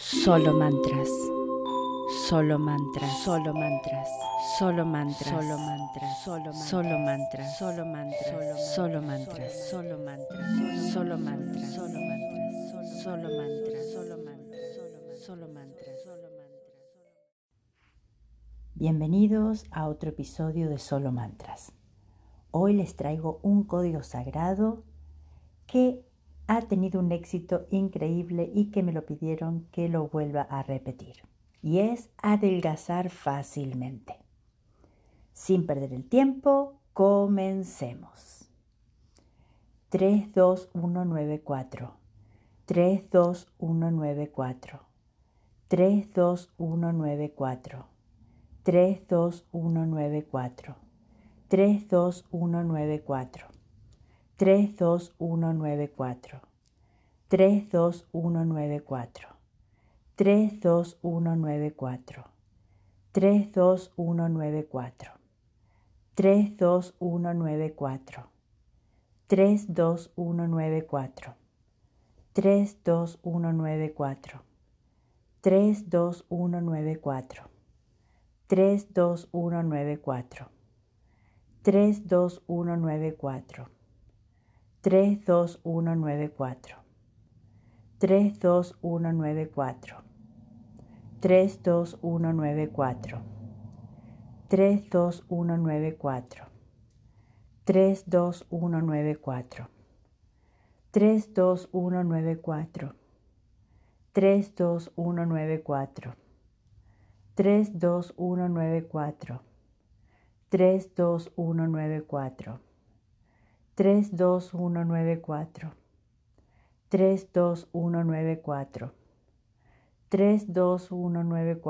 Solo mantras. Solo mantras. Solo mantras. Solo mantras. Solo mantras. Solo solo mantras. Solo mantras. Solo mantras. Solo mantras. Solo mantras. Solo mantras. Solo mantras. Solo mantras. Solo mantras. Bienvenidos a otro episodio de Solo Mantras. Hoy les traigo un código sagrado que ha tenido un éxito increíble y que me lo pidieron que lo vuelva a repetir. Y es adelgazar fácilmente. Sin perder el tiempo, comencemos. 3, 2, 1, 9, 4. 3, 2, 1, 9, 4. 3, 2, 1, 9, 4. 3, 2, 1, 9, 4. 3, 2, 1, 9, 4. 3, 2, 1, 9, 4. 3, 2, 1, 9,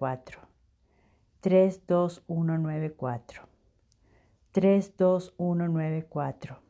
4. 3, 2, 1, 9, 4. 3, 2, 1,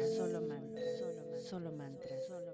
solo mantras. Solo